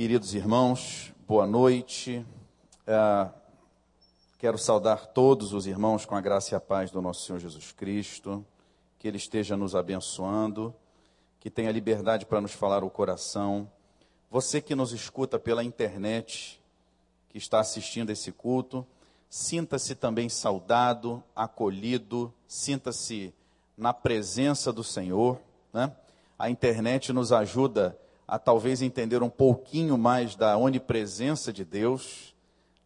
Queridos irmãos, boa noite. É, quero saudar todos os irmãos com a graça e a paz do nosso Senhor Jesus Cristo. Que Ele esteja nos abençoando, que tenha liberdade para nos falar o coração. Você que nos escuta pela internet, que está assistindo esse culto, sinta-se também saudado, acolhido, sinta-se na presença do Senhor. Né? A internet nos ajuda a a talvez entender um pouquinho mais da onipresença de Deus,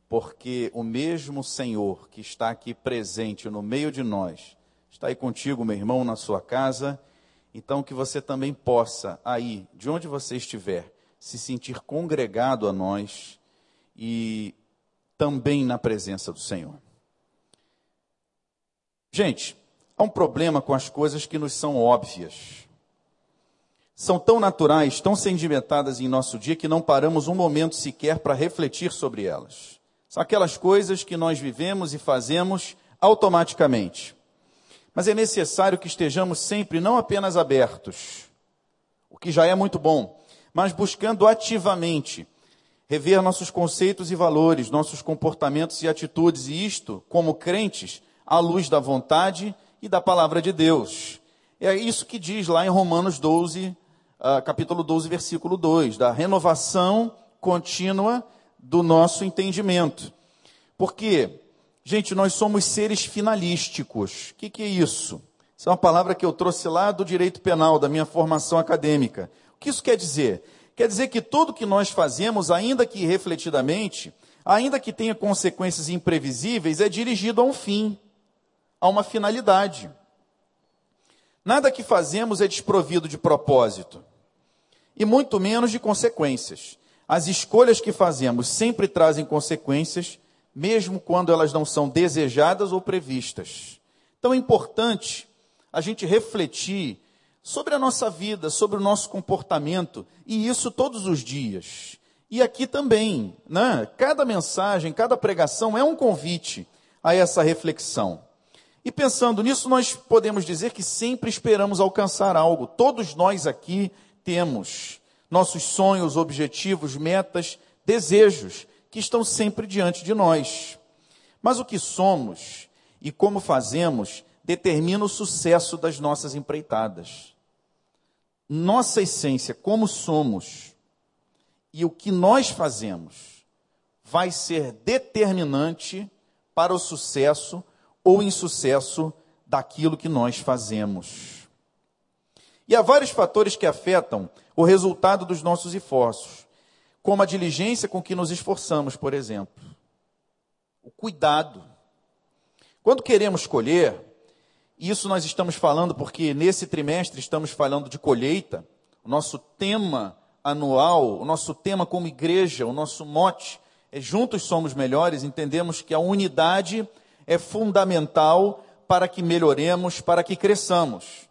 porque o mesmo Senhor que está aqui presente no meio de nós, está aí contigo, meu irmão, na sua casa, então que você também possa, aí, de onde você estiver, se sentir congregado a nós e também na presença do Senhor. Gente, há um problema com as coisas que nos são óbvias são tão naturais, tão sedimentadas em nosso dia que não paramos um momento sequer para refletir sobre elas. São aquelas coisas que nós vivemos e fazemos automaticamente. Mas é necessário que estejamos sempre não apenas abertos, o que já é muito bom, mas buscando ativamente rever nossos conceitos e valores, nossos comportamentos e atitudes, e isto, como crentes, à luz da vontade e da palavra de Deus. É isso que diz lá em Romanos 12, uh, capítulo 12, versículo 2, da renovação contínua do nosso entendimento. Porque, gente, nós somos seres finalísticos. O que, que é isso? Isso é uma palavra que eu trouxe lá do direito penal, da minha formação acadêmica. O que isso quer dizer? Quer dizer que tudo que nós fazemos, ainda que refletidamente, ainda que tenha consequências imprevisíveis, é dirigido a um fim, a uma finalidade. Nada que fazemos é desprovido de propósito e muito menos de consequências. As escolhas que fazemos sempre trazem consequências, mesmo quando elas não são desejadas ou previstas. Então é importante a gente refletir sobre a nossa vida, sobre o nosso comportamento, e isso todos os dias. E aqui também, né? Cada mensagem, cada pregação é um convite a essa reflexão. E pensando nisso, nós podemos dizer que sempre esperamos alcançar algo. Todos nós aqui temos nossos sonhos, objetivos, metas, desejos que estão sempre diante de nós. Mas o que somos e como fazemos determina o sucesso das nossas empreitadas. Nossa essência, como somos e o que nós fazemos, vai ser determinante para o sucesso ou insucesso daquilo que nós fazemos. E há vários fatores que afetam o resultado dos nossos esforços, como a diligência com que nos esforçamos, por exemplo. O cuidado. Quando queremos colher, isso nós estamos falando porque nesse trimestre estamos falando de colheita, o nosso tema anual, o nosso tema como igreja, o nosso mote é juntos somos melhores, entendemos que a unidade é fundamental para que melhoremos, para que cresçamos.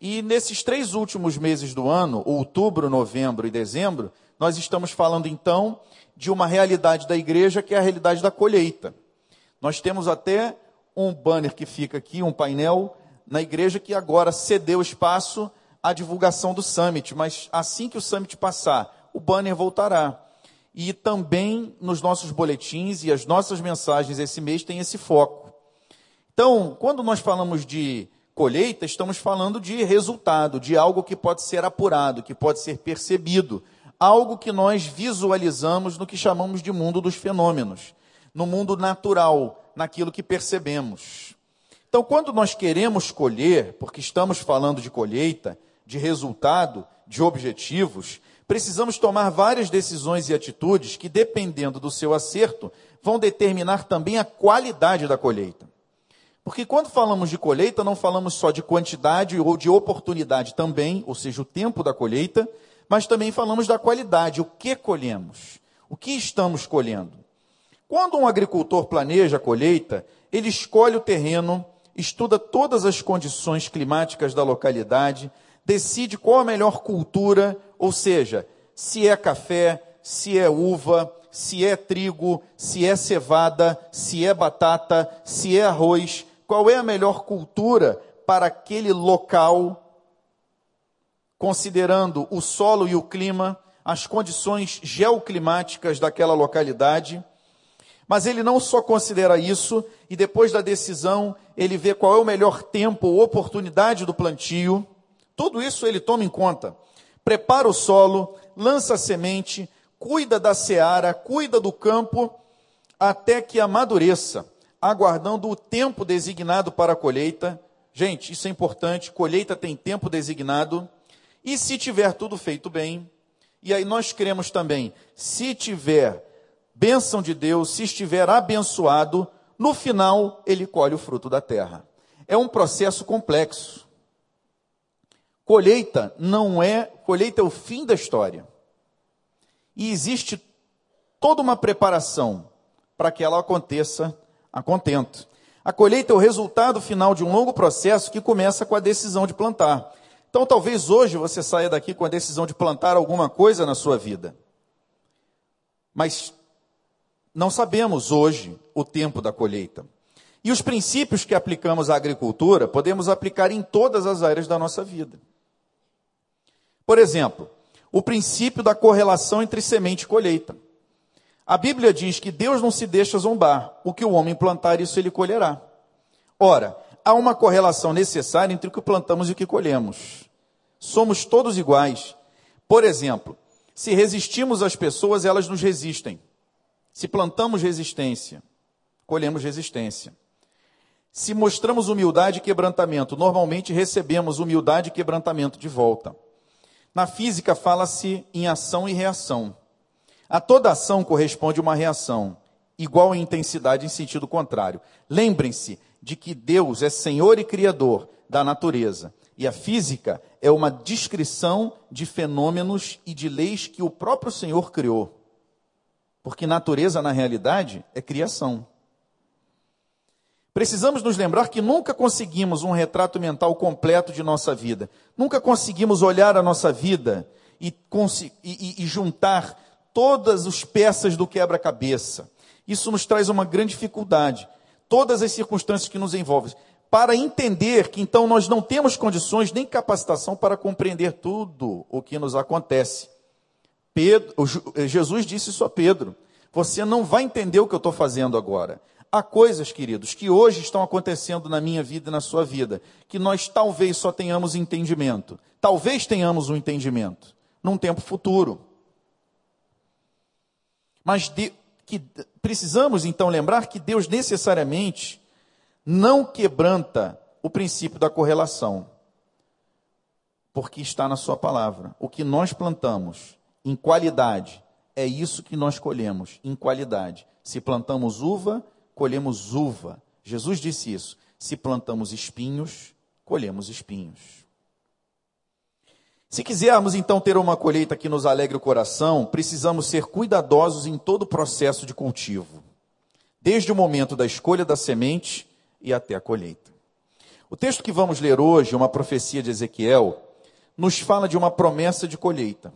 E nesses três últimos meses do ano, outubro, novembro e dezembro, nós estamos falando então de uma realidade da igreja que é a realidade da colheita. Nós temos até um banner que fica aqui, um painel na igreja que agora cedeu espaço à divulgação do summit, mas assim que o summit passar, o banner voltará. E também nos nossos boletins e as nossas mensagens esse mês tem esse foco. Então, quando nós falamos de colheita, estamos falando de resultado, de algo que pode ser apurado, que pode ser percebido, algo que nós visualizamos no que chamamos de mundo dos fenômenos, no mundo natural, naquilo que percebemos. Então, quando nós queremos colher, porque estamos falando de colheita, de resultado, de objetivos, precisamos tomar várias decisões e atitudes que, dependendo do seu acerto, vão determinar também a qualidade da colheita. Porque quando falamos de colheita, não falamos só de quantidade ou de oportunidade também, ou seja, o tempo da colheita, mas também falamos da qualidade, o que colhemos, o que estamos colhendo. Quando um agricultor planeja a colheita, ele escolhe o terreno, estuda todas as condições climáticas da localidade, decide qual a melhor cultura, ou seja, se é café, se é uva, se é trigo, se é cevada, se é batata, se é arroz, qual é a melhor cultura para aquele local, considerando o solo e o clima, as condições geoclimáticas daquela localidade. Mas ele não só considera isso, e depois da decisão, ele vê qual é o melhor tempo ou oportunidade do plantio. Tudo isso ele toma em conta. Prepara o solo, lança a semente, cuida da seara, cuida do campo, até que amadureça, aguardando o tempo designado para a colheita. Gente, isso é importante, colheita tem tempo designado. E se tiver tudo feito bem, e aí nós cremos também, se tiver bênção de Deus, se estiver abençoado, no final ele colhe o fruto da terra. É um processo complexo. Colheita não é, colheita é o fim da história. E existe toda uma preparação para que ela aconteça a contento. A colheita é o resultado final de um longo processo que começa com a decisão de plantar. Então, talvez hoje você saia daqui com a decisão de plantar alguma coisa na sua vida. Mas não sabemos hoje o tempo da colheita. E os princípios que aplicamos à agricultura podemos aplicar em todas as áreas da nossa vida. Por exemplo, o princípio da correlação entre semente e colheita. A Bíblia diz que Deus não se deixa zombar. O que o homem plantar, isso ele colherá. Ora, há uma correlação necessária entre o que plantamos e o que colhemos. Somos todos iguais. Por exemplo, se resistimos às pessoas, elas nos resistem. Se plantamos resistência, colhemos resistência. Se mostramos humildade e quebrantamento, normalmente recebemos humildade e quebrantamento de volta. Na física fala-se em ação e reação. A toda ação corresponde uma reação, igual em intensidade em sentido contrário. Lembrem-se de que Deus é Senhor e Criador da natureza. E a física é uma descrição de fenômenos e de leis que o próprio Senhor criou. Porque natureza, na realidade, é criação. Precisamos nos lembrar que nunca conseguimos um retrato mental completo de nossa vida. Nunca conseguimos olhar a nossa vida e, e, e juntar todas as peças do quebra-cabeça. Isso nos traz uma grande dificuldade. Todas as circunstâncias que nos envolvem. Para entender que então nós não temos condições nem capacitação para compreender tudo o que nos acontece. Pedro, Jesus disse isso a Pedro. Você não vai entender o que eu estou fazendo agora. Há coisas, queridos, que hoje estão acontecendo na minha vida e na sua vida, que nós talvez só tenhamos entendimento. Talvez tenhamos um entendimento num tempo futuro. Mas de, que precisamos então lembrar que Deus necessariamente não quebranta o princípio da correlação, porque está na Sua palavra. O que nós plantamos em qualidade é isso que nós colhemos em qualidade. Se plantamos uva, colhemos uva. Jesus disse isso. Se plantamos espinhos, colhemos espinhos. Se quisermos então ter uma colheita que nos alegre o coração, precisamos ser cuidadosos em todo o processo de cultivo, desde o momento da escolha da semente e até a colheita. O texto que vamos ler hoje, uma profecia de Ezequiel, nos fala de uma promessa de colheita.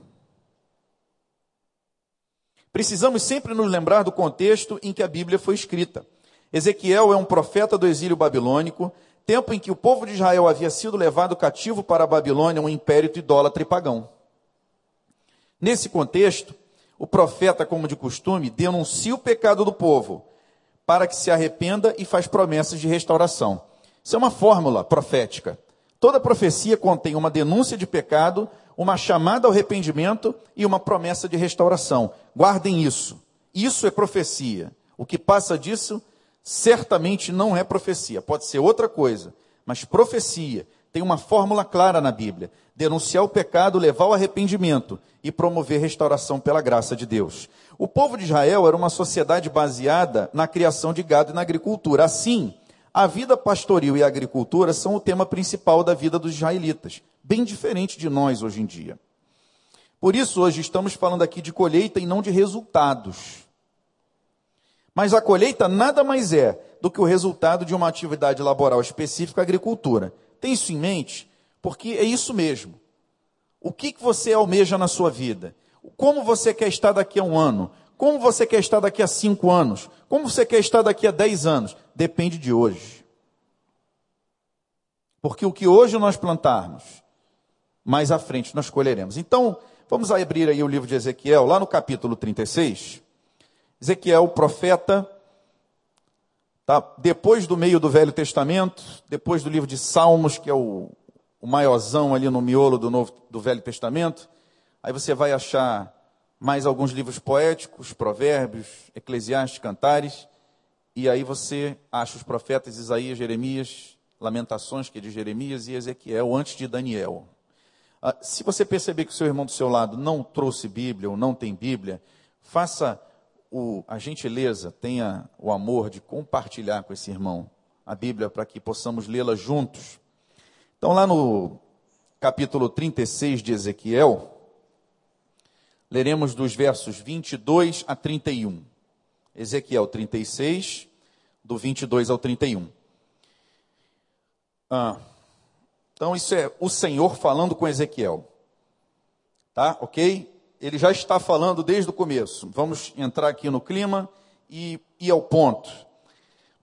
Precisamos sempre nos lembrar do contexto em que a Bíblia foi escrita. Ezequiel é um profeta do exílio babilônico, tempo em que o povo de Israel havia sido levado cativo para a Babilônia, um império idólatra e pagão. Nesse contexto, o profeta, como de costume, denuncia o pecado do povo para que se arrependa e faz promessas de restauração. Isso é uma fórmula profética. Toda profecia contém uma denúncia de pecado, uma chamada ao arrependimento e uma promessa de restauração. Guardem isso. Isso é profecia. O que passa disso certamente não é profecia, pode ser outra coisa, mas profecia tem uma fórmula clara na Bíblia: denunciar o pecado, levar ao arrependimento e promover restauração pela graça de Deus. O povo de Israel era uma sociedade baseada na criação de gado e na agricultura. Assim, a vida pastoril e a agricultura são o tema principal da vida dos israelitas, bem diferente de nós hoje em dia. Por isso, hoje estamos falando aqui de colheita e não de resultados. Mas a colheita nada mais é do que o resultado de uma atividade laboral específica, a agricultura. Tem isso em mente? Porque é isso mesmo. O que, que você almeja na sua vida? Como você quer estar daqui a um ano? Como você quer estar daqui a cinco anos? Como você quer estar daqui a dez anos? Depende de hoje. Porque o que hoje nós plantarmos, mais à frente nós colheremos. Então, Vamos abrir aí o livro de Ezequiel, lá no capítulo 36. Ezequiel, profeta, tá? depois do meio do Velho Testamento, depois do livro de Salmos, que é o, o maiorzão ali no miolo do, Novo, do Velho Testamento. Aí você vai achar mais alguns livros poéticos, provérbios, eclesiastes, cantares. E aí você acha os profetas Isaías, Jeremias, Lamentações, que é de Jeremias, e Ezequiel, antes de Daniel. Ah, se você perceber que o seu irmão do seu lado não trouxe Bíblia ou não tem Bíblia, faça o, a gentileza, tenha o amor de compartilhar com esse irmão a Bíblia para que possamos lê-la juntos. Então, lá no capítulo 36 de Ezequiel, leremos dos versos 22 a 31. Ezequiel 36, do 22 ao 31. Ah. Então, isso é o Senhor falando com Ezequiel. Tá? Ok? Ele já está falando desde o começo. Vamos entrar aqui no clima e ir ao ponto.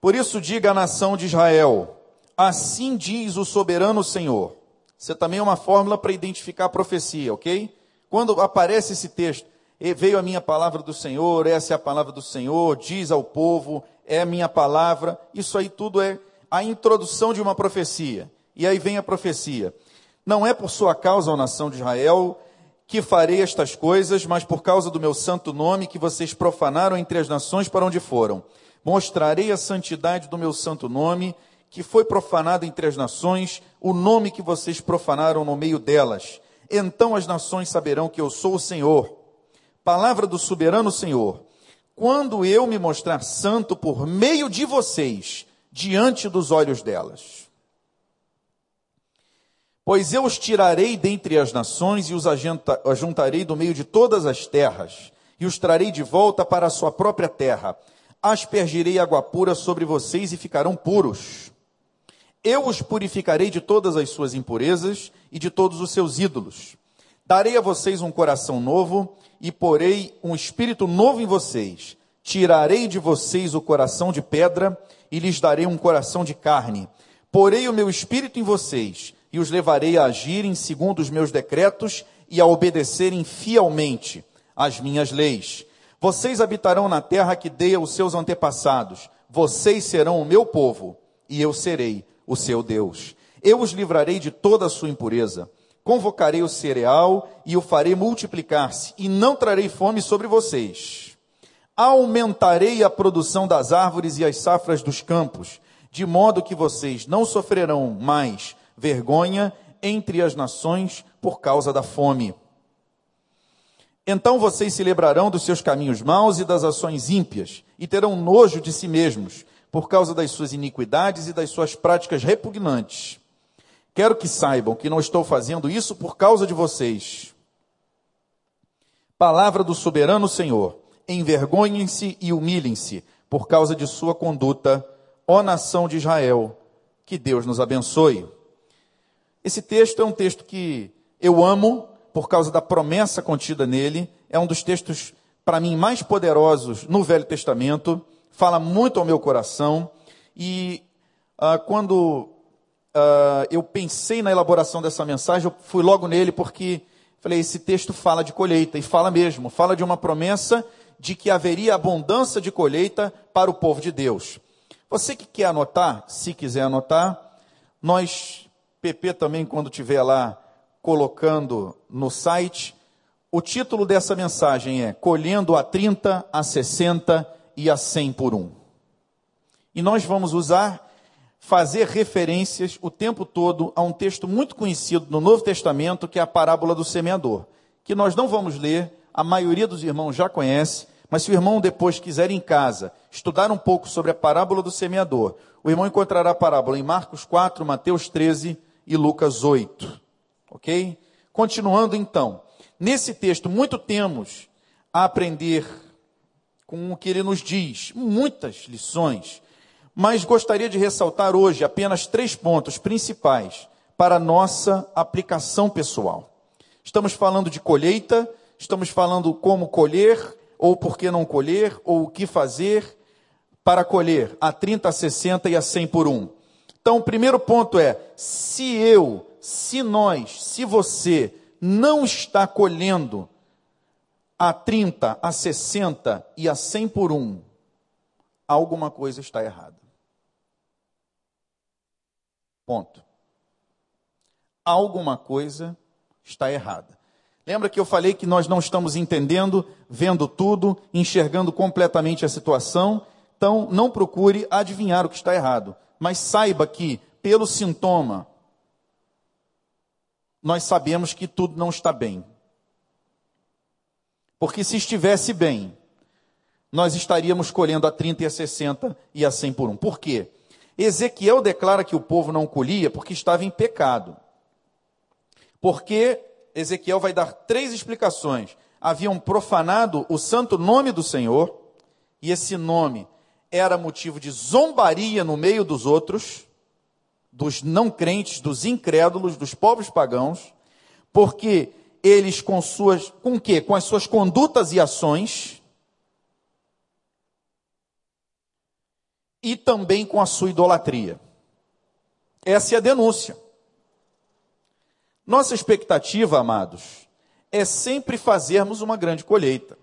Por isso, diga à nação de Israel: Assim diz o soberano Senhor. Isso também é uma fórmula para identificar a profecia, ok? Quando aparece esse texto, veio a minha palavra do Senhor, essa é a palavra do Senhor, diz ao povo, é a minha palavra, isso aí tudo é a introdução de uma profecia. E aí vem a profecia. Não é por sua causa, ó nação de Israel, que farei estas coisas, mas por causa do meu santo nome que vocês profanaram entre as nações para onde foram. Mostrarei a santidade do meu santo nome, que foi profanado entre as nações, o nome que vocês profanaram no meio delas. Então as nações saberão que eu sou o Senhor. Palavra do soberano Senhor. Quando eu me mostrar santo por meio de vocês, diante dos olhos delas. Pois eu os tirarei dentre as nações e os ajuntarei do meio de todas as terras, e os trarei de volta para a sua própria terra. Aspergirei água pura sobre vocês e ficarão puros. Eu os purificarei de todas as suas impurezas e de todos os seus ídolos. Darei a vocês um coração novo e porei um espírito novo em vocês. Tirarei de vocês o coração de pedra e lhes darei um coração de carne. Porei o meu espírito em vocês e os levarei a agirem segundo os meus decretos e a obedecerem fielmente às minhas leis. Vocês habitarão na terra que dei aos seus antepassados. Vocês serão o meu povo e eu serei o seu Deus. Eu os livrarei de toda a sua impureza. Convocarei o cereal e o farei multiplicar-se, e não trarei fome sobre vocês. Aumentarei a produção das árvores e as safras dos campos, de modo que vocês não sofrerão mais vergonha entre as nações por causa da fome. Então vocês se lembrarão dos seus caminhos maus e das ações ímpias, e terão nojo de si mesmos, por causa das suas iniquidades e das suas práticas repugnantes. Quero que saibam que não estou fazendo isso por causa de vocês. Palavra do soberano Senhor: envergonhem-se e humilhem-se por causa de sua conduta, ó nação de Israel. Que Deus nos abençoe. Esse texto é um texto que eu amo por causa da promessa contida nele. É um dos textos, para mim, mais poderosos no Velho Testamento. Fala muito ao meu coração. E ah, quando ah, eu pensei na elaboração dessa mensagem, eu fui logo nele porque falei: esse texto fala de colheita. E fala mesmo. Fala de uma promessa de que haveria abundância de colheita para o povo de Deus. Você que quer anotar, se quiser anotar, nós PP também, quando estiver lá colocando no site, o título dessa mensagem é Colhendo a 30, a 60 e a 100 por um. E nós vamos usar, fazer referências o tempo todo a um texto muito conhecido no Novo Testamento, que é a parábola do semeador, que nós não vamos ler, a maioria dos irmãos já conhece, mas se o irmão depois quiser em casa estudar um pouco sobre a parábola do semeador, o irmão encontrará a parábola em Marcos 4, Mateus 13 e Lucas 8. Ok? Continuando então. Nesse texto, muito temos a aprender com o que ele nos diz, muitas lições, mas gostaria de ressaltar hoje apenas três pontos principais para nossa aplicação pessoal. Estamos falando de colheita, estamos falando como colher, ou por que não colher, ou o que fazer para colher a 30, a 60 e a 100 por um. Então, o primeiro ponto é: se eu, se nós, se você não está colhendo a 30, a 60 e a 100 por um, alguma coisa está errada. Ponto. Alguma coisa está errada. Lembra que eu falei que nós não estamos entendendo, vendo tudo, enxergando completamente a situação? Então, não procure adivinhar o que está errado, mas saiba que, pelo sintoma, nós sabemos que tudo não está bem. Porque se estivesse bem, nós estaríamos colhendo a 30 e a 60 e a 100 por um. Por quê? Ezequiel declara que o povo não colhia porque estava em pecado. Porque Ezequiel vai dar três explicações. Haviam profanado o santo nome do Senhor, e esse nome era motivo de zombaria no meio dos outros, dos não crentes, dos incrédulos, dos povos pagãos, porque eles com suas, com o quê? Com as suas condutas e ações, e também com a sua idolatria. Essa é a denúncia. Nossa expectativa, amados, é sempre fazermos uma grande colheita.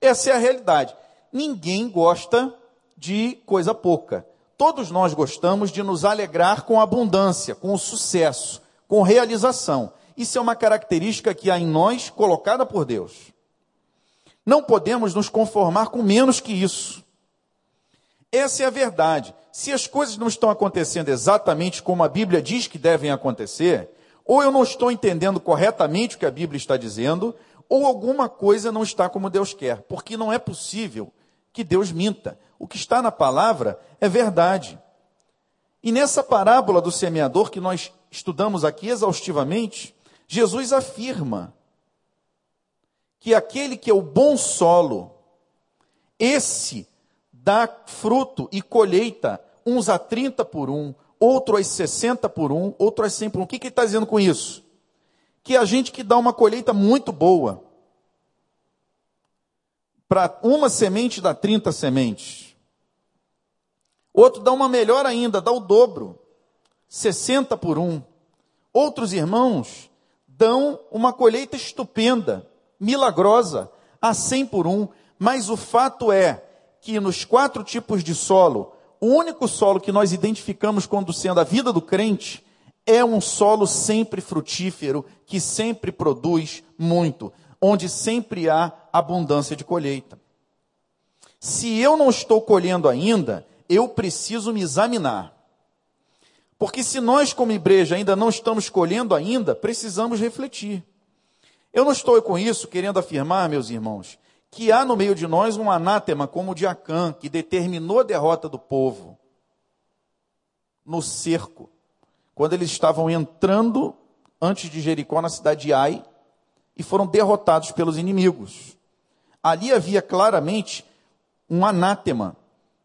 Essa é a realidade. Ninguém gosta de coisa pouca. Todos nós gostamos de nos alegrar com abundância, com sucesso, com realização. Isso é uma característica que há em nós colocada por Deus. Não podemos nos conformar com menos que isso. Essa é a verdade. Se as coisas não estão acontecendo exatamente como a Bíblia diz que devem acontecer, ou eu não estou entendendo corretamente o que a Bíblia está dizendo, ou alguma coisa não está como Deus quer, porque não é possível que Deus minta. O que está na palavra é verdade. E nessa parábola do semeador que nós estudamos aqui exaustivamente, Jesus afirma que aquele que é o bom solo, esse dá fruto e colheita, uns a 30 por um, outro a 60 por um, outro a 100 por um. O que, que ele está dizendo com isso? Que a gente que dá uma colheita muito boa, para uma semente dá 30 sementes. Outro dá uma melhor ainda, dá o dobro, 60 por um. Outros irmãos dão uma colheita estupenda, milagrosa, a 100 por um, mas o fato é que nos quatro tipos de solo, o único solo que nós identificamos quando sendo a vida do crente é um solo sempre frutífero, que sempre produz muito, onde sempre há abundância de colheita. Se eu não estou colhendo ainda, eu preciso me examinar. Porque se nós, como igreja, ainda não estamos colhendo ainda, precisamos refletir. Eu não estou com isso querendo afirmar, meus irmãos, que há no meio de nós um anátema como o de Acã, que determinou a derrota do povo no cerco, quando eles estavam entrando antes de Jericó na cidade de Ai e foram derrotados pelos inimigos. Ali havia claramente um anátema.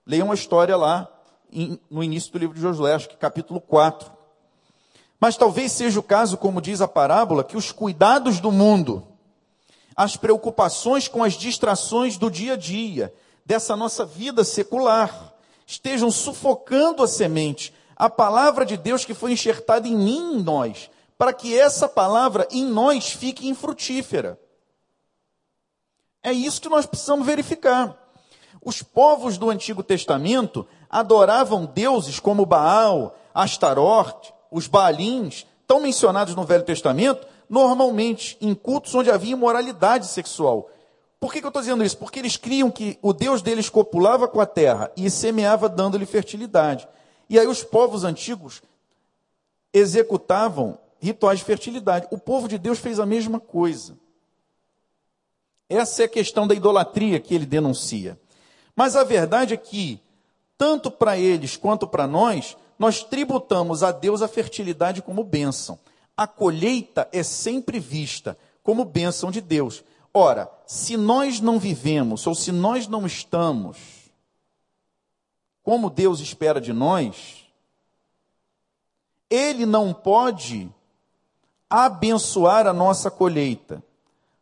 Leiam uma história lá no início do livro de Josué, acho que capítulo 4. Mas talvez seja o caso, como diz a parábola, que os cuidados do mundo, as preocupações com as distrações do dia a dia, dessa nossa vida secular, estejam sufocando a semente, a palavra de Deus que foi enxertada em mim, em nós, para que essa palavra em nós fique infrutífera. É isso que nós precisamos verificar. Os povos do Antigo Testamento adoravam deuses como Baal, Astarote, os Baalins, tão mencionados no Velho Testamento, normalmente em cultos onde havia imoralidade sexual. Por que, que eu estou dizendo isso? Porque eles criam que o Deus deles copulava com a terra e semeava dando-lhe fertilidade. E aí os povos antigos executavam rituais de fertilidade. O povo de Deus fez a mesma coisa. Essa é a questão da idolatria que ele denuncia. Mas a verdade é que, tanto para eles quanto para nós, nós tributamos a Deus a fertilidade como bênção. A colheita é sempre vista como bênção de Deus. Ora, se nós não vivemos, ou se nós não estamos como Deus espera de nós, Ele não pode abençoar a nossa colheita,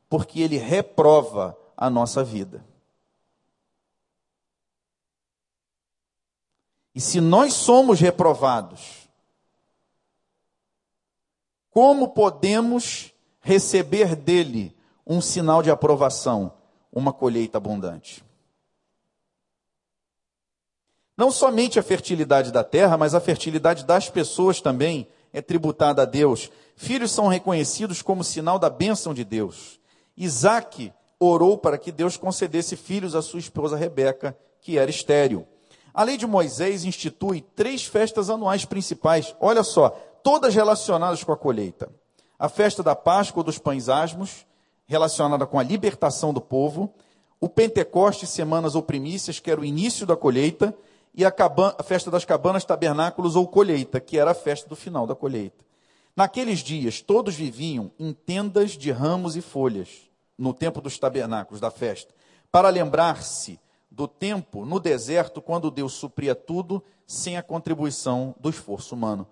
porque Ele reprova a nossa vida. E se nós somos reprovados, como podemos receber dele um sinal de aprovação, uma colheita abundante. Não somente a fertilidade da terra, mas a fertilidade das pessoas também é tributada a Deus. Filhos são reconhecidos como sinal da bênção de Deus. Isaac orou para que Deus concedesse filhos à sua esposa Rebeca, que era estéril. A lei de Moisés institui três festas anuais principais, olha só, todas relacionadas com a colheita. A festa da Páscoa dos Pães Asmos, relacionada com a libertação do povo, o Pentecoste, semanas ou primícias, que era o início da colheita, e a, cabana, a festa das cabanas, tabernáculos ou colheita, que era a festa do final da colheita. Naqueles dias, todos viviam em tendas de ramos e folhas, no tempo dos tabernáculos, da festa, para lembrar-se do tempo no deserto, quando Deus supria tudo sem a contribuição do esforço humano.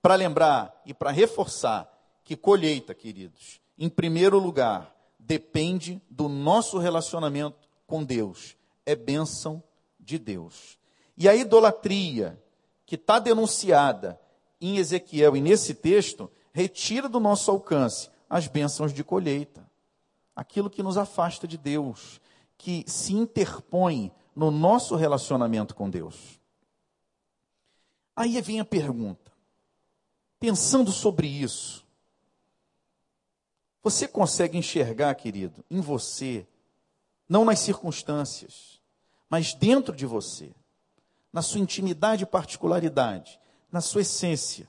Para lembrar e para reforçar que colheita, queridos, em primeiro lugar, depende do nosso relacionamento com Deus. É bênção de Deus. E a idolatria, que está denunciada em Ezequiel e nesse texto, retira do nosso alcance as bênçãos de colheita. Aquilo que nos afasta de Deus, que se interpõe no nosso relacionamento com Deus. Aí vem a pergunta. Pensando sobre isso, você consegue enxergar, querido, em você, não nas circunstâncias, mas dentro de você, na sua intimidade e particularidade, na sua essência,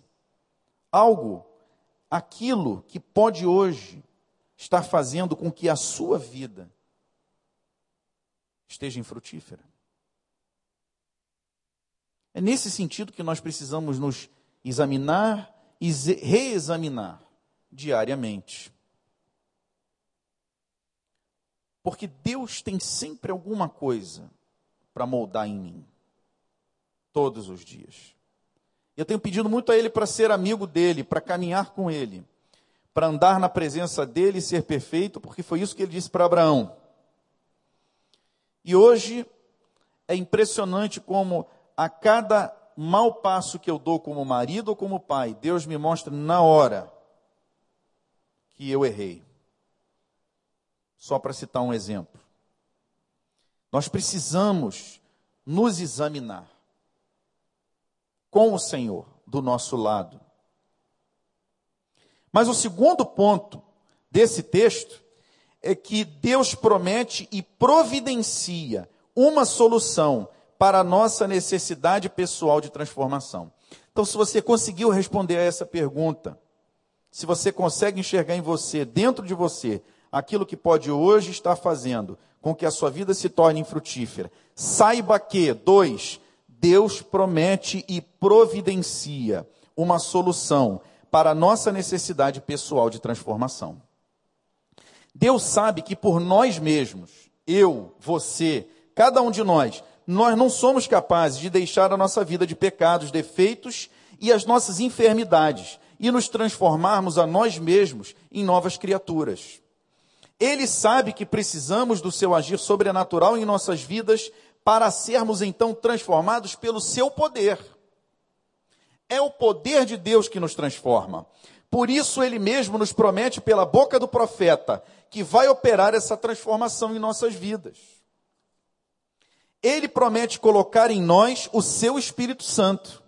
algo, aquilo que pode hoje estar fazendo com que a sua vida esteja infrutífera. É nesse sentido que nós precisamos nos examinar e reexaminar diariamente. Porque Deus tem sempre alguma coisa para moldar em mim, todos os dias. Eu tenho pedido muito a Ele para ser amigo dele, para caminhar com Ele, para andar na presença dele e ser perfeito, porque foi isso que ele disse para Abraão. E hoje é impressionante como a cada mau passo que eu dou como marido ou como pai, Deus me mostra na hora que eu errei. Só para citar um exemplo. Nós precisamos nos examinar com o Senhor do nosso lado. Mas o segundo ponto desse texto é que Deus promete e providencia uma solução para a nossa necessidade pessoal de transformação. Então, se você conseguiu responder a essa pergunta, se você consegue enxergar em você, dentro de você, aquilo que pode hoje estar fazendo com que a sua vida se torne infrutífera, saiba que, dois, Deus promete e providencia uma solução para a nossa necessidade pessoal de transformação. Deus sabe que por nós mesmos, eu, você, cada um de nós, nós não somos capazes de deixar a nossa vida de pecados, defeitos e as nossas enfermidades e nos transformarmos a nós mesmos em novas criaturas. Ele sabe que precisamos do seu agir sobrenatural em nossas vidas para sermos então transformados pelo seu poder. É o poder de Deus que nos transforma. Por isso ele mesmo nos promete pela boca do profeta que vai operar essa transformação em nossas vidas. Ele promete colocar em nós o seu Espírito Santo.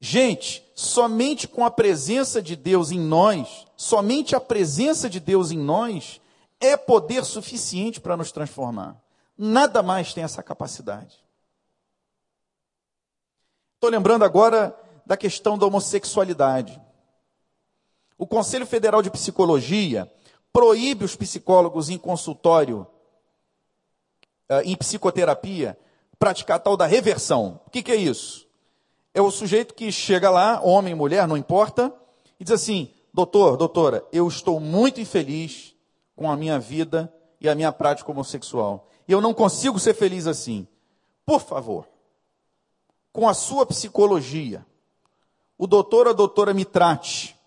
Gente, somente com a presença de Deus em nós, somente a presença de Deus em nós é poder suficiente para nos transformar. Nada mais tem essa capacidade. Estou lembrando agora da questão da homossexualidade. O Conselho Federal de Psicologia proíbe os psicólogos em consultório, eh, em psicoterapia, praticar tal da reversão. O que, que é isso? É o sujeito que chega lá, homem, mulher, não importa, e diz assim: doutor, doutora, eu estou muito infeliz com a minha vida e a minha prática homossexual. E eu não consigo ser feliz assim. Por favor, com a sua psicologia, o doutor ou a doutora me trate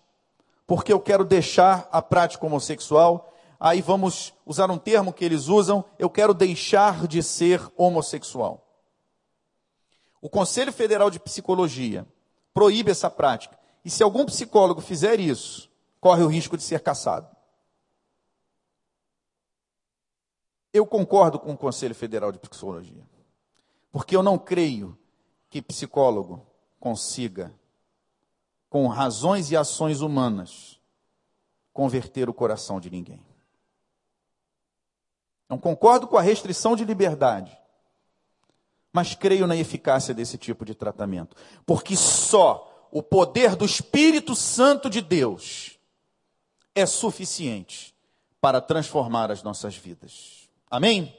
porque eu quero deixar a prática homossexual. Aí vamos usar um termo que eles usam, eu quero deixar de ser homossexual. O Conselho Federal de Psicologia proíbe essa prática. E se algum psicólogo fizer isso, corre o risco de ser caçado. Eu concordo com o Conselho Federal de Psicologia, porque eu não creio que psicólogo consiga, com razões e ações humanas, converter o coração de ninguém. Não concordo com a restrição de liberdade, mas creio na eficácia desse tipo de tratamento, porque só o poder do Espírito Santo de Deus é suficiente para transformar as nossas vidas. Amém?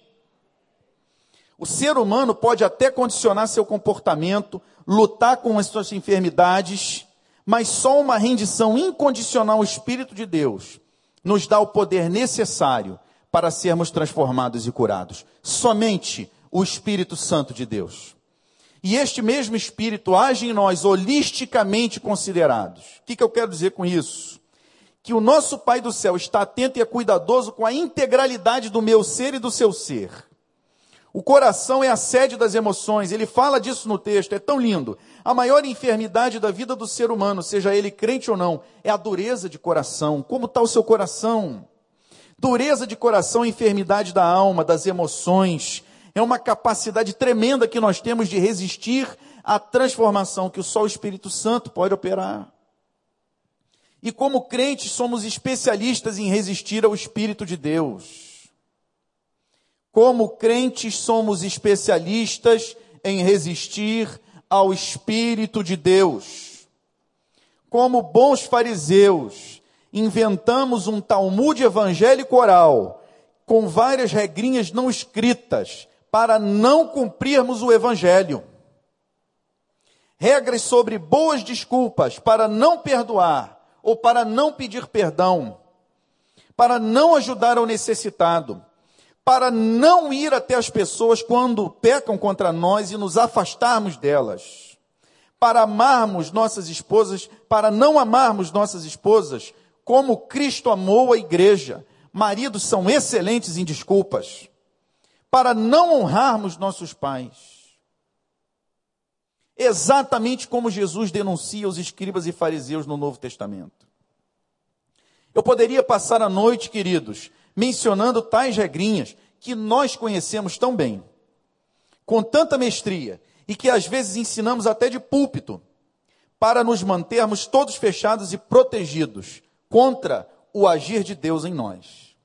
O ser humano pode até condicionar seu comportamento, lutar com as suas enfermidades, mas só uma rendição incondicional ao Espírito de Deus nos dá o poder necessário para sermos transformados e curados. Somente o Espírito Santo de Deus. E este mesmo Espírito age em nós holisticamente considerados. O que, que eu quero dizer com isso? Que o nosso Pai do céu está atento e é cuidadoso com a integralidade do meu ser e do seu ser. O coração é a sede das emoções, ele fala disso no texto, é tão lindo. A maior enfermidade da vida do ser humano, seja ele crente ou não, é a dureza de coração. Como está o seu coração? Dureza de coração, enfermidade da alma, das emoções, é uma capacidade tremenda que nós temos de resistir à transformação que só o Espírito Santo pode operar. E como crentes, somos especialistas em resistir ao Espírito de Deus. Como crentes, somos especialistas em resistir ao Espírito de Deus. Como bons fariseus, inventamos um Talmud evangélico oral, com várias regrinhas não escritas, para não cumprirmos o Evangelho. Regras sobre boas desculpas para não perdoar ou para não pedir perdão, para não ajudar ao necessitado para não ir até as pessoas quando pecam contra nós e nos afastarmos delas, para amarmos nossas esposas, para não amarmos nossas esposas como Cristo amou a igreja. Maridos são excelentes em desculpas, para não honrarmos nossos pais. Exatamente como Jesus denuncia os escribas e fariseus no Novo Testamento. Eu poderia passar a noite, queridos, mencionando tais regrinhas que nós conhecemos tão bem, com tanta mestria, e que às vezes ensinamos até de púlpito, para nos mantermos todos fechados e protegidos contra o agir de Deus em nós.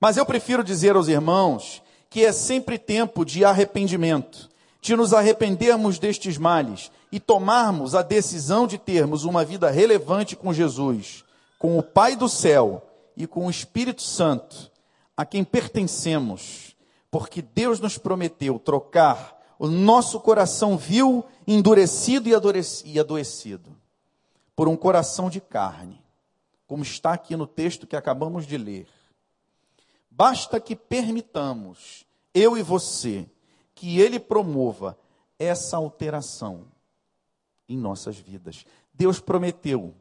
Mas eu prefiro dizer aos irmãos que é sempre tempo de arrependimento, de nos arrependermos destes males e tomarmos a decisão de termos uma vida relevante com Jesus, com o Pai do céu e com o Espírito Santo, a quem pertencemos, porque Deus nos prometeu trocar o nosso coração vil, endurecido e adoecido, por um coração de carne, como está aqui no texto que acabamos de ler. Basta que permitamos, eu e você, que Ele promova essa alteração em nossas vidas. Deus prometeu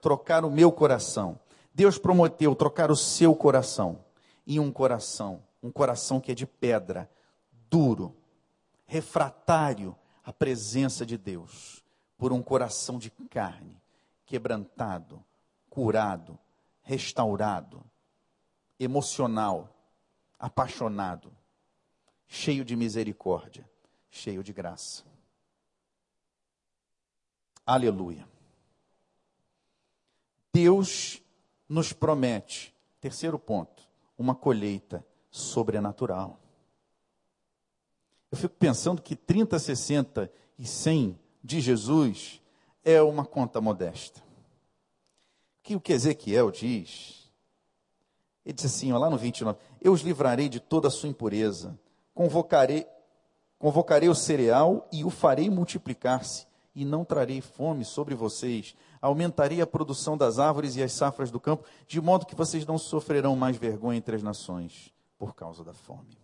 trocar o meu coração Deus prometeu trocar o seu coração em um coração, um coração que é de pedra, duro, refratário à presença de Deus, por um coração de carne, quebrantado, curado, restaurado, emocional, apaixonado, cheio de misericórdia, cheio de graça. Aleluia. Deus nos promete, terceiro ponto, uma colheita sobrenatural. Eu fico pensando que 30, 60 e 100 de Jesus é uma conta modesta. Que o que Ezequiel diz, ele diz assim, ó, lá no 29, eu os livrarei de toda a sua impureza, convocarei, convocarei o cereal e o farei multiplicar-se, e não trarei fome sobre vocês, aumentarei a produção das árvores e as safras do campo, de modo que vocês não sofrerão mais vergonha entre as nações por causa da fome.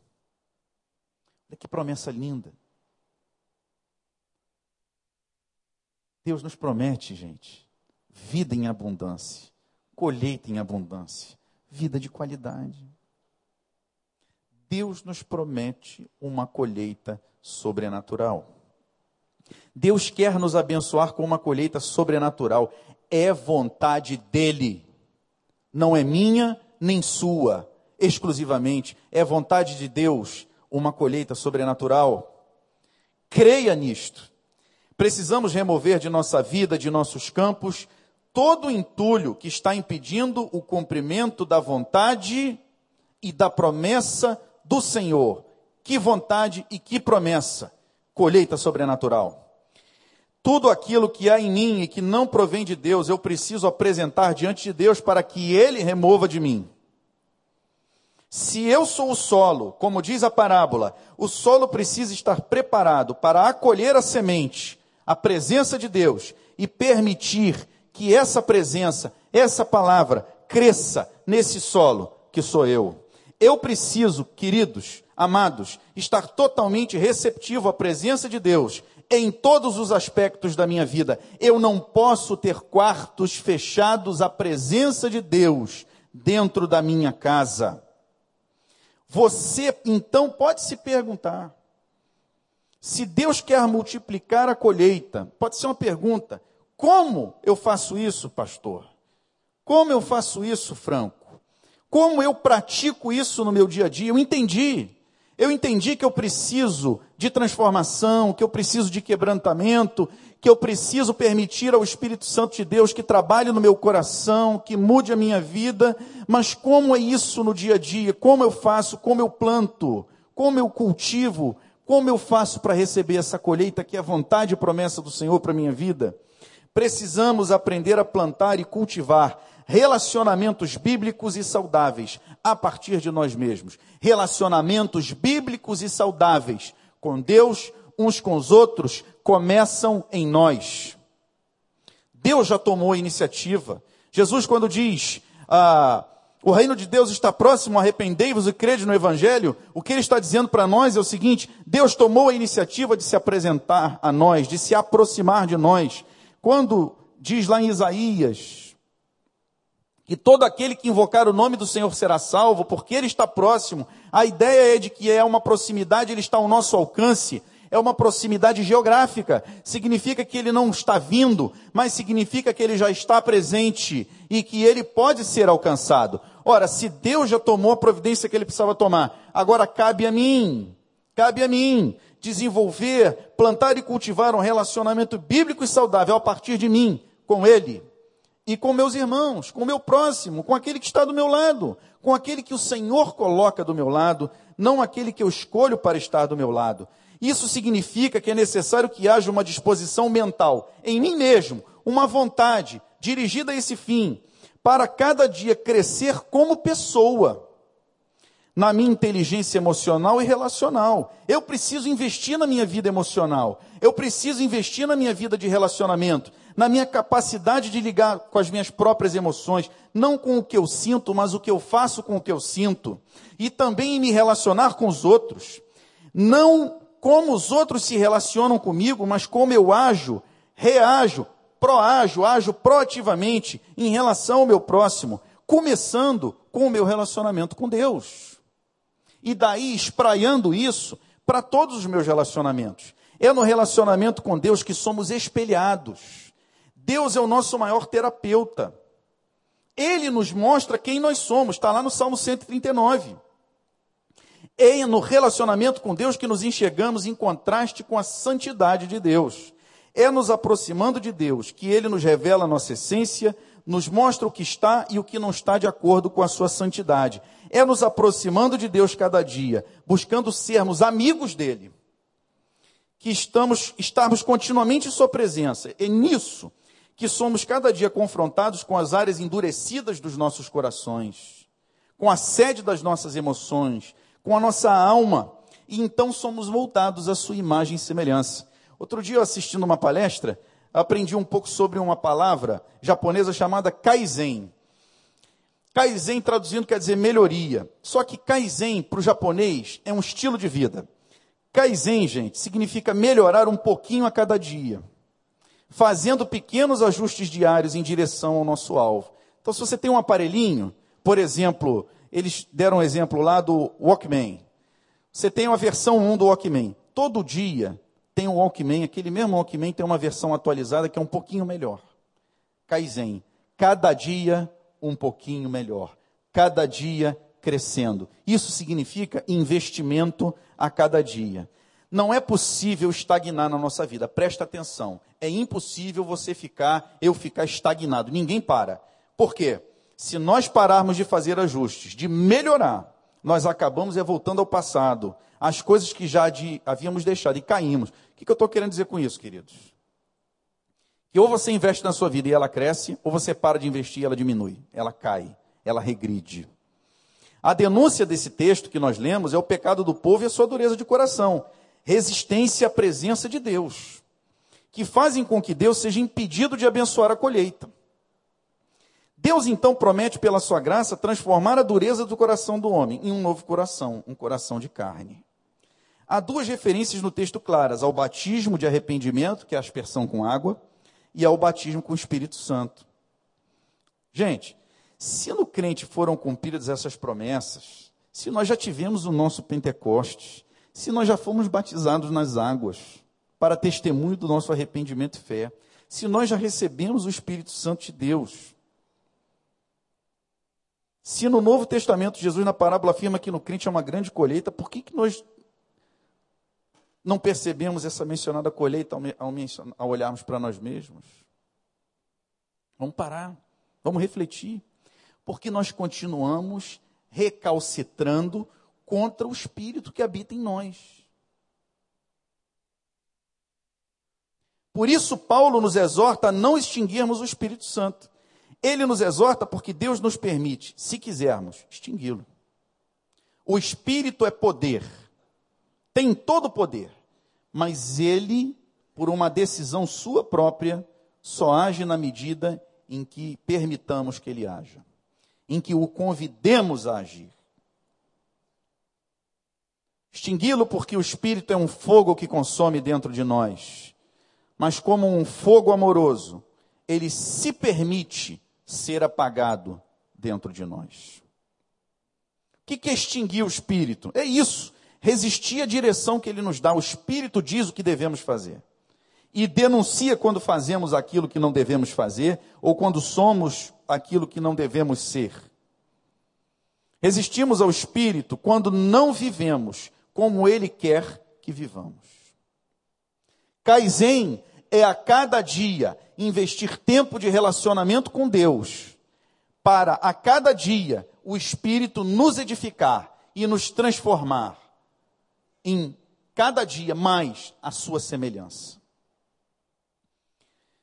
Olha que promessa linda. Deus nos promete, gente, vida em abundância, colheita em abundância, vida de qualidade. Deus nos promete uma colheita sobrenatural. Deus quer nos abençoar com uma colheita sobrenatural. é vontade dele. Não é minha nem sua, exclusivamente. É vontade de Deus uma colheita sobrenatural. Creia nisto. Precisamos remover de nossa vida, de nossos campos, todo o entulho que está impedindo o cumprimento da vontade e da promessa do Senhor. Que vontade e que promessa! Colheita sobrenatural. Tudo aquilo que há em mim e que não provém de Deus, eu preciso apresentar diante de Deus para que Ele remova de mim. Se eu sou o solo, como diz a parábola, o solo precisa estar preparado para acolher a semente, a presença de Deus, e permitir que essa presença, essa palavra, cresça nesse solo que sou eu. Eu preciso, queridos, amados, estar totalmente receptivo à presença de Deus em todos os aspectos da minha vida. Eu não posso ter quartos fechados à presença de Deus dentro da minha casa. Você então pode se perguntar: se Deus quer multiplicar a colheita, pode ser uma pergunta: como eu faço isso, pastor? Como eu faço isso, Franco? Como eu pratico isso no meu dia a dia? Eu entendi. Eu entendi que eu preciso de transformação, que eu preciso de quebrantamento, que eu preciso permitir ao Espírito Santo de Deus que trabalhe no meu coração, que mude a minha vida, mas como é isso no dia a dia? Como eu faço? Como eu planto? Como eu cultivo? Como eu faço para receber essa colheita que é a vontade e promessa do Senhor para a minha vida? Precisamos aprender a plantar e cultivar relacionamentos bíblicos e saudáveis a partir de nós mesmos. Relacionamentos bíblicos e saudáveis com Deus, uns com os outros, começam em nós. Deus já tomou a iniciativa. Jesus, quando diz, ah, o reino de Deus está próximo, arrependei-vos e crede no Evangelho, o que ele está dizendo para nós é o seguinte: Deus tomou a iniciativa de se apresentar a nós, de se aproximar de nós. Quando diz lá em Isaías, que todo aquele que invocar o nome do Senhor será salvo, porque Ele está próximo. A ideia é de que é uma proximidade, Ele está ao nosso alcance. É uma proximidade geográfica. Significa que Ele não está vindo, mas significa que Ele já está presente e que Ele pode ser alcançado. Ora, se Deus já tomou a providência que Ele precisava tomar, agora cabe a mim, cabe a mim desenvolver, plantar e cultivar um relacionamento bíblico e saudável a partir de mim, com Ele e com meus irmãos, com o meu próximo, com aquele que está do meu lado, com aquele que o Senhor coloca do meu lado, não aquele que eu escolho para estar do meu lado. Isso significa que é necessário que haja uma disposição mental em mim mesmo, uma vontade dirigida a esse fim, para cada dia crescer como pessoa na minha inteligência emocional e relacional. Eu preciso investir na minha vida emocional. Eu preciso investir na minha vida de relacionamento, na minha capacidade de ligar com as minhas próprias emoções, não com o que eu sinto, mas o que eu faço com o que eu sinto. E também em me relacionar com os outros. Não como os outros se relacionam comigo, mas como eu ajo, reajo, proajo, ajo proativamente em relação ao meu próximo, começando com o meu relacionamento com Deus e daí espraiando isso para todos os meus relacionamentos. É no relacionamento com Deus que somos espelhados. Deus é o nosso maior terapeuta. Ele nos mostra quem nós somos, está lá no Salmo 139. É no relacionamento com Deus que nos enxergamos em contraste com a santidade de Deus. É nos aproximando de Deus que Ele nos revela a nossa essência, nos mostra o que está e o que não está de acordo com a sua santidade. É nos aproximando de Deus cada dia, buscando sermos amigos dele, que estamos estarmos continuamente em sua presença. É nisso que somos cada dia confrontados com as áreas endurecidas dos nossos corações, com a sede das nossas emoções, com a nossa alma, e então somos voltados à sua imagem e semelhança. Outro dia, assistindo uma palestra, aprendi um pouco sobre uma palavra japonesa chamada kaizen. Kaizen traduzindo quer dizer melhoria. Só que kaizen para o japonês é um estilo de vida. Kaizen, gente, significa melhorar um pouquinho a cada dia, fazendo pequenos ajustes diários em direção ao nosso alvo. Então, se você tem um aparelhinho, por exemplo, eles deram um exemplo lá do Walkman. Você tem uma versão 1 do Walkman. Todo dia tem um Walkman, aquele mesmo Walkman tem uma versão atualizada que é um pouquinho melhor. Kaizen, cada dia um pouquinho melhor, cada dia crescendo. Isso significa investimento a cada dia. Não é possível estagnar na nossa vida. Presta atenção. É impossível você ficar, eu ficar estagnado. Ninguém para. Por quê? Se nós pararmos de fazer ajustes, de melhorar, nós acabamos é voltando ao passado, as coisas que já de, havíamos deixado e caímos. O que, que eu estou querendo dizer com isso, queridos? Que ou você investe na sua vida e ela cresce, ou você para de investir e ela diminui, ela cai, ela regride. A denúncia desse texto que nós lemos é o pecado do povo e a sua dureza de coração resistência à presença de Deus, que fazem com que Deus seja impedido de abençoar a colheita. Deus então promete, pela sua graça, transformar a dureza do coração do homem em um novo coração, um coração de carne. Há duas referências no texto claras: ao batismo de arrependimento, que é a aspersão com água, e ao batismo com o Espírito Santo. Gente, se no crente foram cumpridas essas promessas, se nós já tivemos o nosso Pentecostes, se nós já fomos batizados nas águas para testemunho do nosso arrependimento e fé, se nós já recebemos o Espírito Santo de Deus, se no Novo Testamento Jesus na parábola afirma que no crente é uma grande colheita, por que, que nós não percebemos essa mencionada colheita ao, ao, ao olharmos para nós mesmos? Vamos parar, vamos refletir, porque nós continuamos recalcitrando contra o espírito que habita em nós. Por isso, Paulo nos exorta a não extinguirmos o Espírito Santo. Ele nos exorta porque Deus nos permite, se quisermos, extingui-lo. O Espírito é poder, tem todo o poder, mas ele, por uma decisão sua própria, só age na medida em que permitamos que ele haja, em que o convidemos a agir. Extingui-lo porque o Espírito é um fogo que consome dentro de nós. Mas, como um fogo amoroso, ele se permite ser apagado dentro de nós. O que é extinguir o Espírito? É isso. Resistir à direção que ele nos dá. O Espírito diz o que devemos fazer. E denuncia quando fazemos aquilo que não devemos fazer, ou quando somos aquilo que não devemos ser. Resistimos ao Espírito quando não vivemos como Ele quer que vivamos. Kaizen é a cada dia investir tempo de relacionamento com Deus, para a cada dia o Espírito nos edificar e nos transformar em cada dia mais a sua semelhança.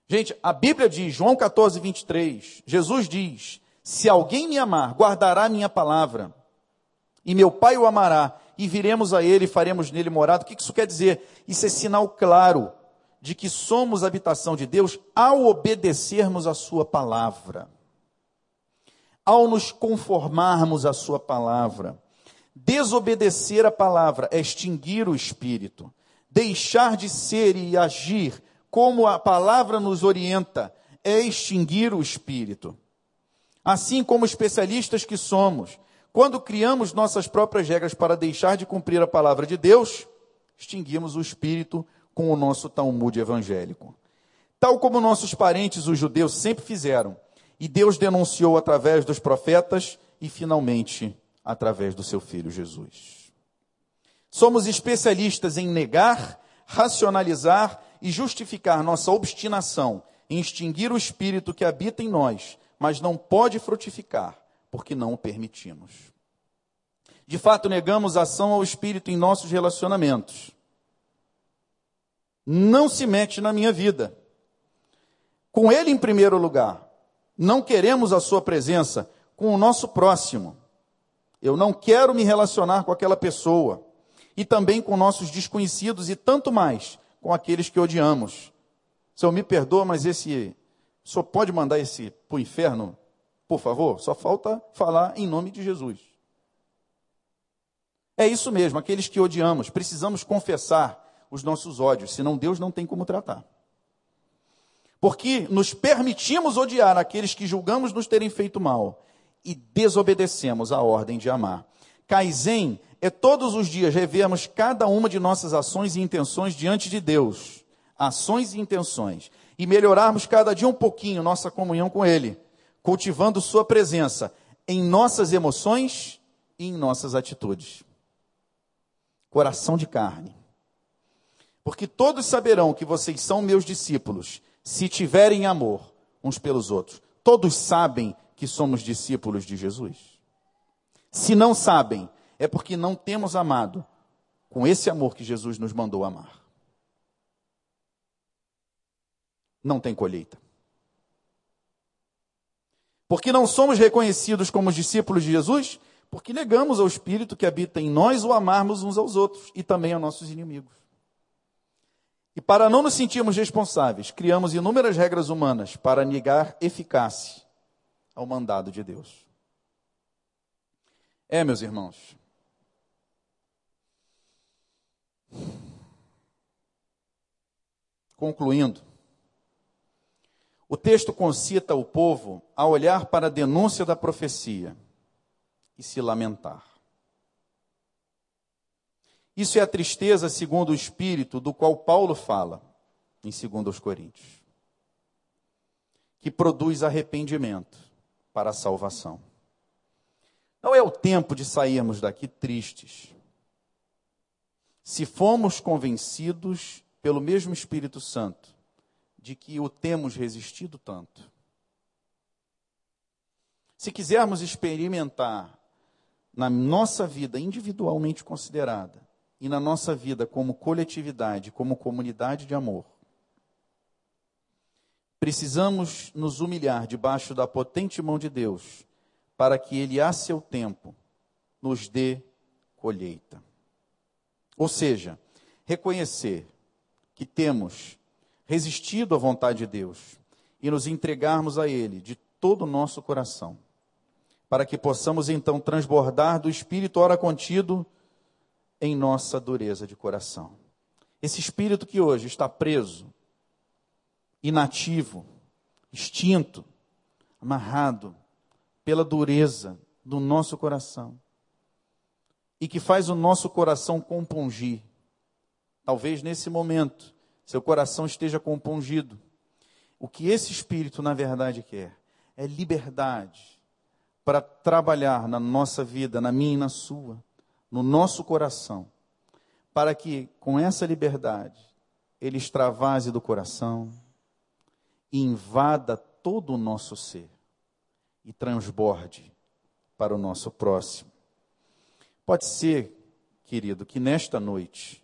Gente, a Bíblia diz, João 14, 23, Jesus diz: Se alguém me amar, guardará minha palavra, e meu Pai o amará, e viremos a ele e faremos nele morada. O que isso quer dizer? Isso é sinal claro de que somos habitação de Deus ao obedecermos a sua palavra. Ao nos conformarmos à sua palavra. Desobedecer a palavra é extinguir o espírito. Deixar de ser e agir como a palavra nos orienta é extinguir o espírito. Assim como especialistas que somos, quando criamos nossas próprias regras para deixar de cumprir a palavra de Deus, extinguimos o espírito com o nosso Talmud evangélico. Tal como nossos parentes, os judeus, sempre fizeram. E Deus denunciou através dos profetas e, finalmente, através do seu filho Jesus. Somos especialistas em negar, racionalizar e justificar nossa obstinação em extinguir o espírito que habita em nós, mas não pode frutificar porque não o permitimos. De fato, negamos ação ao Espírito em nossos relacionamentos. Não se mete na minha vida. Com Ele em primeiro lugar. Não queremos a Sua presença com o nosso próximo. Eu não quero me relacionar com aquela pessoa. E também com nossos desconhecidos e tanto mais com aqueles que odiamos. Senhor, me perdoa, mas esse. Senhor pode mandar esse para o inferno? Por favor, só falta falar em nome de Jesus. É isso mesmo, aqueles que odiamos, precisamos confessar os nossos ódios, senão Deus não tem como tratar. Porque nos permitimos odiar aqueles que julgamos nos terem feito mal e desobedecemos a ordem de amar. Kaizen é todos os dias revermos cada uma de nossas ações e intenções diante de Deus. Ações e intenções. e melhorarmos cada dia um pouquinho nossa comunhão com Ele, cultivando Sua presença em nossas emoções e em nossas atitudes. Coração de carne. Porque todos saberão que vocês são meus discípulos, se tiverem amor uns pelos outros. Todos sabem que somos discípulos de Jesus. Se não sabem, é porque não temos amado com esse amor que Jesus nos mandou amar. Não tem colheita. Porque não somos reconhecidos como discípulos de Jesus? Porque negamos ao Espírito que habita em nós o amarmos uns aos outros e também a nossos inimigos. E para não nos sentirmos responsáveis, criamos inúmeras regras humanas para negar eficácia ao mandado de Deus. É, meus irmãos. Concluindo, o texto concita o povo a olhar para a denúncia da profecia e se lamentar. Isso é a tristeza segundo o espírito do qual Paulo fala em 2 Coríntios, que produz arrependimento para a salvação. Não é o tempo de sairmos daqui tristes. Se fomos convencidos pelo mesmo Espírito Santo de que o temos resistido tanto. Se quisermos experimentar na nossa vida individualmente considerada e na nossa vida como coletividade, como comunidade de amor, precisamos nos humilhar debaixo da potente mão de Deus para que Ele, a seu tempo, nos dê colheita. Ou seja, reconhecer que temos resistido à vontade de Deus e nos entregarmos a Ele de todo o nosso coração, para que possamos então transbordar do Espírito ora contido em nossa dureza de coração. Esse espírito que hoje está preso, inativo, extinto, amarrado pela dureza do nosso coração e que faz o nosso coração compungir. Talvez nesse momento seu coração esteja compungido. O que esse espírito, na verdade, quer é liberdade para trabalhar na nossa vida, na minha e na sua, no nosso coração, para que com essa liberdade ele extravase do coração e invada todo o nosso ser e transborde para o nosso próximo. Pode ser, querido, que nesta noite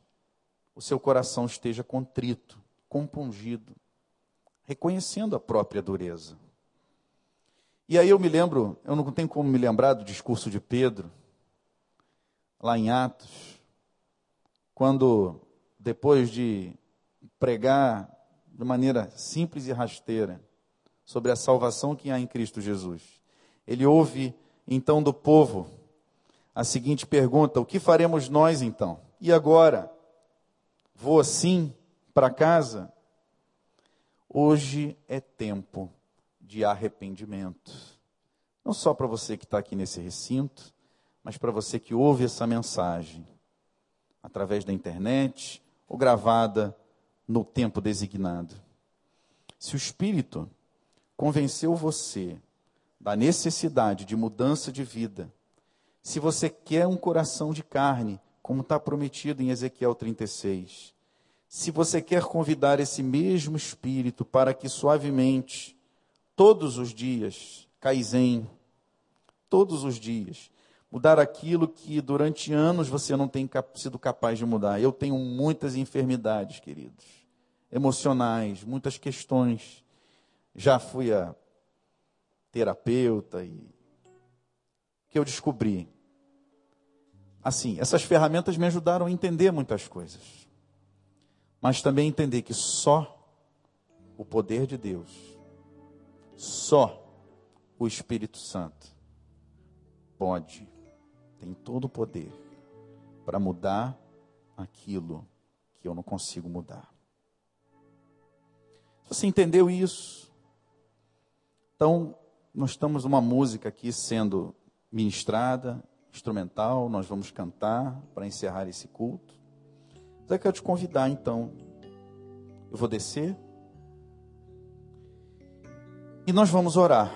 o seu coração esteja contrito, compungido, reconhecendo a própria dureza. E aí eu me lembro, eu não tenho como me lembrar do discurso de Pedro, lá em Atos, quando, depois de pregar de maneira simples e rasteira sobre a salvação que há em Cristo Jesus, ele ouve então do povo a seguinte pergunta: O que faremos nós então? E agora? Vou assim para casa? Hoje é tempo de arrependimento. Não só para você que está aqui nesse recinto, mas para você que ouve essa mensagem através da internet ou gravada no tempo designado. Se o Espírito convenceu você da necessidade de mudança de vida, se você quer um coração de carne, como está prometido em Ezequiel 36. Se você quer convidar esse mesmo Espírito para que suavemente, todos os dias, Kaizen, todos os dias, mudar aquilo que durante anos você não tem sido capaz de mudar. Eu tenho muitas enfermidades, queridos, emocionais, muitas questões. Já fui a terapeuta e que eu descobri assim, essas ferramentas me ajudaram a entender muitas coisas. Mas também entender que só o poder de Deus, só o Espírito Santo pode, tem todo o poder para mudar aquilo que eu não consigo mudar. Você entendeu isso? Então, nós estamos numa música aqui sendo ministrada, instrumental, nós vamos cantar para encerrar esse culto. Mas eu quero te convidar então. Eu vou descer E nós vamos orar.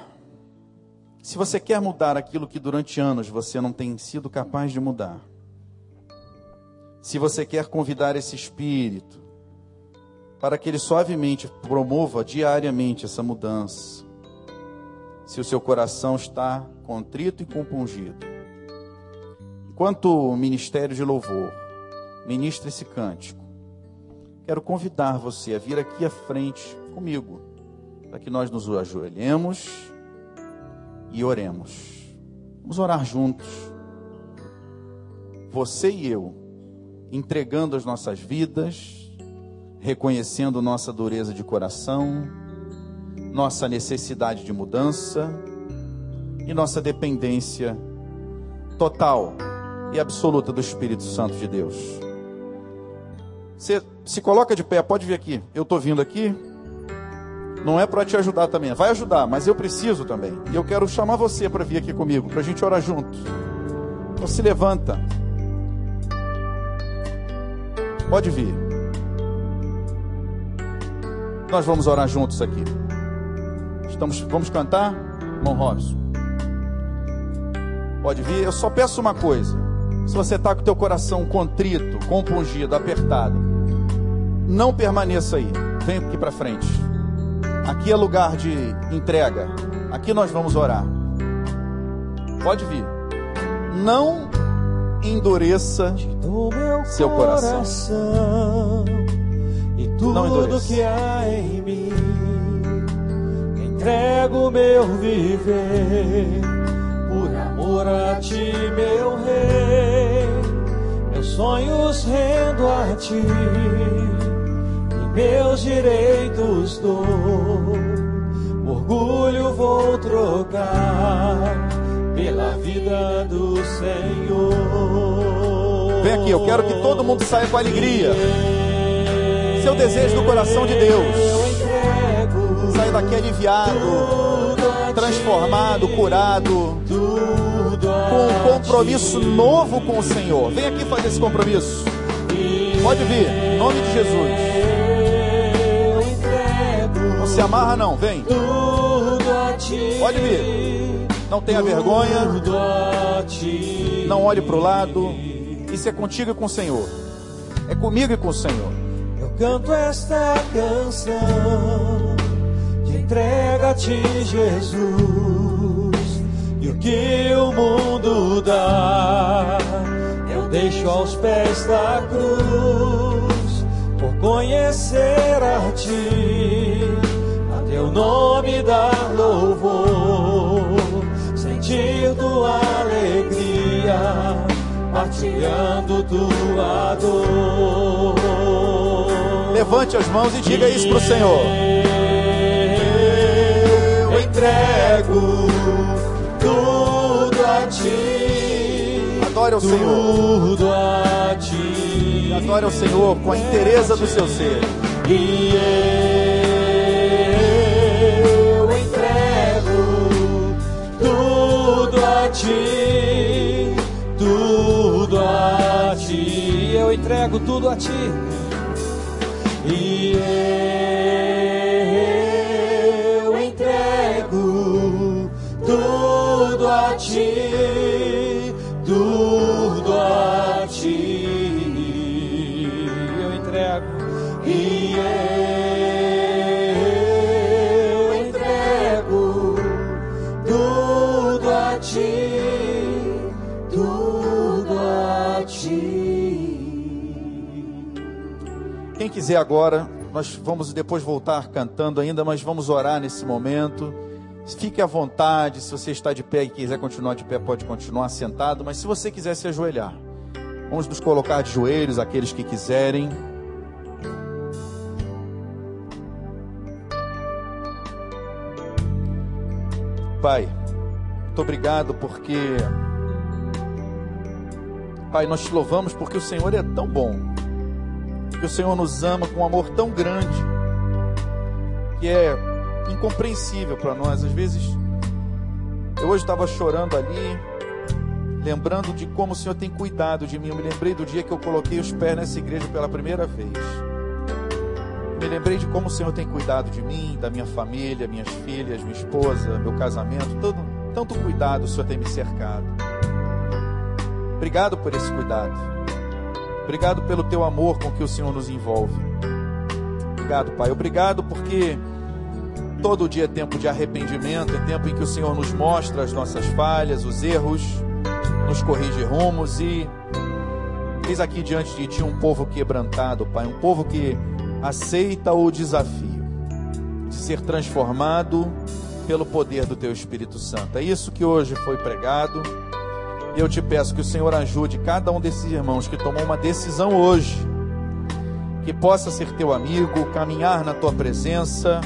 Se você quer mudar aquilo que durante anos você não tem sido capaz de mudar, se você quer convidar esse espírito para que ele suavemente promova diariamente essa mudança, se o seu coração está contrito e compungido, enquanto o ministério de louvor ministra esse cântico, quero convidar você a vir aqui à frente comigo, para que nós nos ajoelhemos e oremos. Vamos orar juntos. Você e eu, entregando as nossas vidas, reconhecendo nossa dureza de coração, nossa necessidade de mudança e nossa dependência total e absoluta do Espírito Santo de Deus. Você se coloca de pé, pode vir aqui. Eu estou vindo aqui. Não é para te ajudar também, vai ajudar, mas eu preciso também. E eu quero chamar você para vir aqui comigo, para a gente orar juntos. Então se levanta. Pode vir. Nós vamos orar juntos aqui. Estamos, vamos cantar, irmão Robson. Pode vir. Eu só peço uma coisa. Se você está com o teu coração contrito, compungido, apertado, não permaneça aí. Vem aqui para frente. Aqui é lugar de entrega. Aqui nós vamos orar. Pode vir. Não endureça seu coração. E tudo Não endureça. que há em mim, entrego meu viver por a ti, meu rei. Meus sonhos rendo a ti e meus direitos dou. Orgulho vou trocar pela vida do Senhor. Vem aqui, eu quero que todo mundo saia com alegria. Seu desejo do coração de Deus. Saia daqui aliviado, transformado, curado, com um compromisso novo com o Senhor. Vem aqui fazer esse compromisso. Pode vir, em nome de Jesus. Não se amarra, não, vem. Pode vir. Não tenha vergonha. Não olhe para o lado. Isso é contigo e com o Senhor. É comigo e com o Senhor. Eu canto esta canção de entrega a ti, Jesus. Que o mundo dá, eu deixo aos pés da cruz, por conhecer a ti, a teu nome dar louvor sentir tua alegria, partilhando tua dor. Levante as mãos e diga isso para o Senhor. Eu entrego Adore ao Senhor. Tudo a ti. Adore ao Senhor com a inteireza do seu ser. E eu a ti, tudo a ti. Eu entrego tudo a ti. E eu Quiser agora, nós vamos depois voltar cantando ainda, mas vamos orar nesse momento. Fique à vontade, se você está de pé e quiser continuar de pé, pode continuar sentado, mas se você quiser se ajoelhar, vamos nos colocar de joelhos, aqueles que quiserem. Pai, muito obrigado porque, Pai, nós te louvamos porque o Senhor é tão bom que o Senhor nos ama com um amor tão grande que é incompreensível para nós. Às vezes, eu hoje estava chorando ali, lembrando de como o Senhor tem cuidado de mim. Eu me lembrei do dia que eu coloquei os pés nessa igreja pela primeira vez. Me lembrei de como o Senhor tem cuidado de mim, da minha família, minhas filhas, minha esposa, meu casamento, todo, tanto cuidado o Senhor tem me cercado. Obrigado por esse cuidado. Obrigado pelo teu amor com que o Senhor nos envolve. Obrigado, Pai. Obrigado porque todo dia é tempo de arrependimento, é tempo em que o Senhor nos mostra as nossas falhas, os erros, nos corrige rumos e eis aqui diante de ti um povo quebrantado, Pai, um povo que aceita o desafio de ser transformado pelo poder do teu Espírito Santo. É isso que hoje foi pregado. Eu te peço que o Senhor ajude cada um desses irmãos que tomou uma decisão hoje, que possa ser teu amigo, caminhar na tua presença,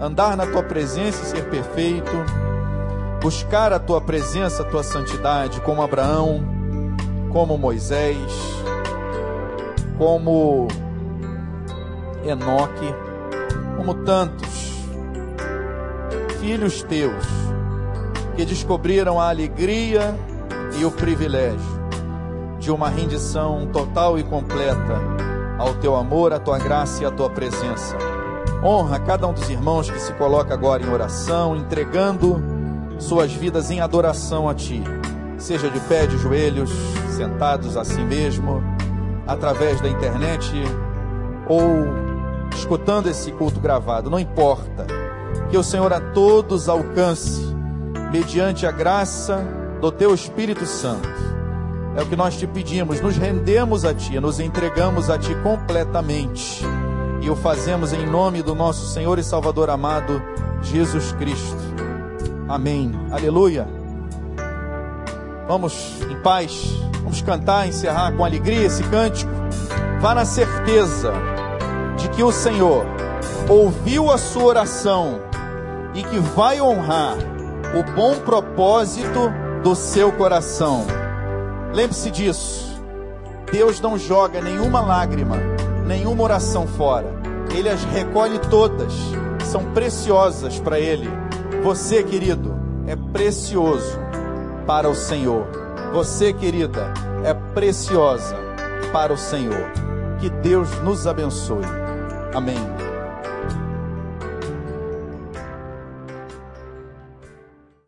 andar na tua presença e ser perfeito, buscar a tua presença, a tua santidade, como Abraão, como Moisés, como Enoque, como tantos filhos teus que descobriram a alegria e o privilégio de uma rendição total e completa ao teu amor, à tua graça e à tua presença. Honra cada um dos irmãos que se coloca agora em oração, entregando suas vidas em adoração a ti, seja de pé, de joelhos, sentados a si mesmo, através da internet ou escutando esse culto gravado, não importa. Que o Senhor a todos alcance, mediante a graça do Teu Espírito Santo. É o que nós te pedimos, nos rendemos a Ti, nos entregamos a Ti completamente. E o fazemos em nome do nosso Senhor e Salvador amado, Jesus Cristo. Amém. Aleluia. Vamos em paz, vamos cantar, encerrar com alegria esse cântico. Vá na certeza de que o Senhor ouviu a sua oração e que vai honrar o bom propósito do seu coração. Lembre-se disso. Deus não joga nenhuma lágrima, nenhuma oração fora. Ele as recolhe todas. São preciosas para ele. Você, querido, é precioso para o Senhor. Você, querida, é preciosa para o Senhor. Que Deus nos abençoe. Amém.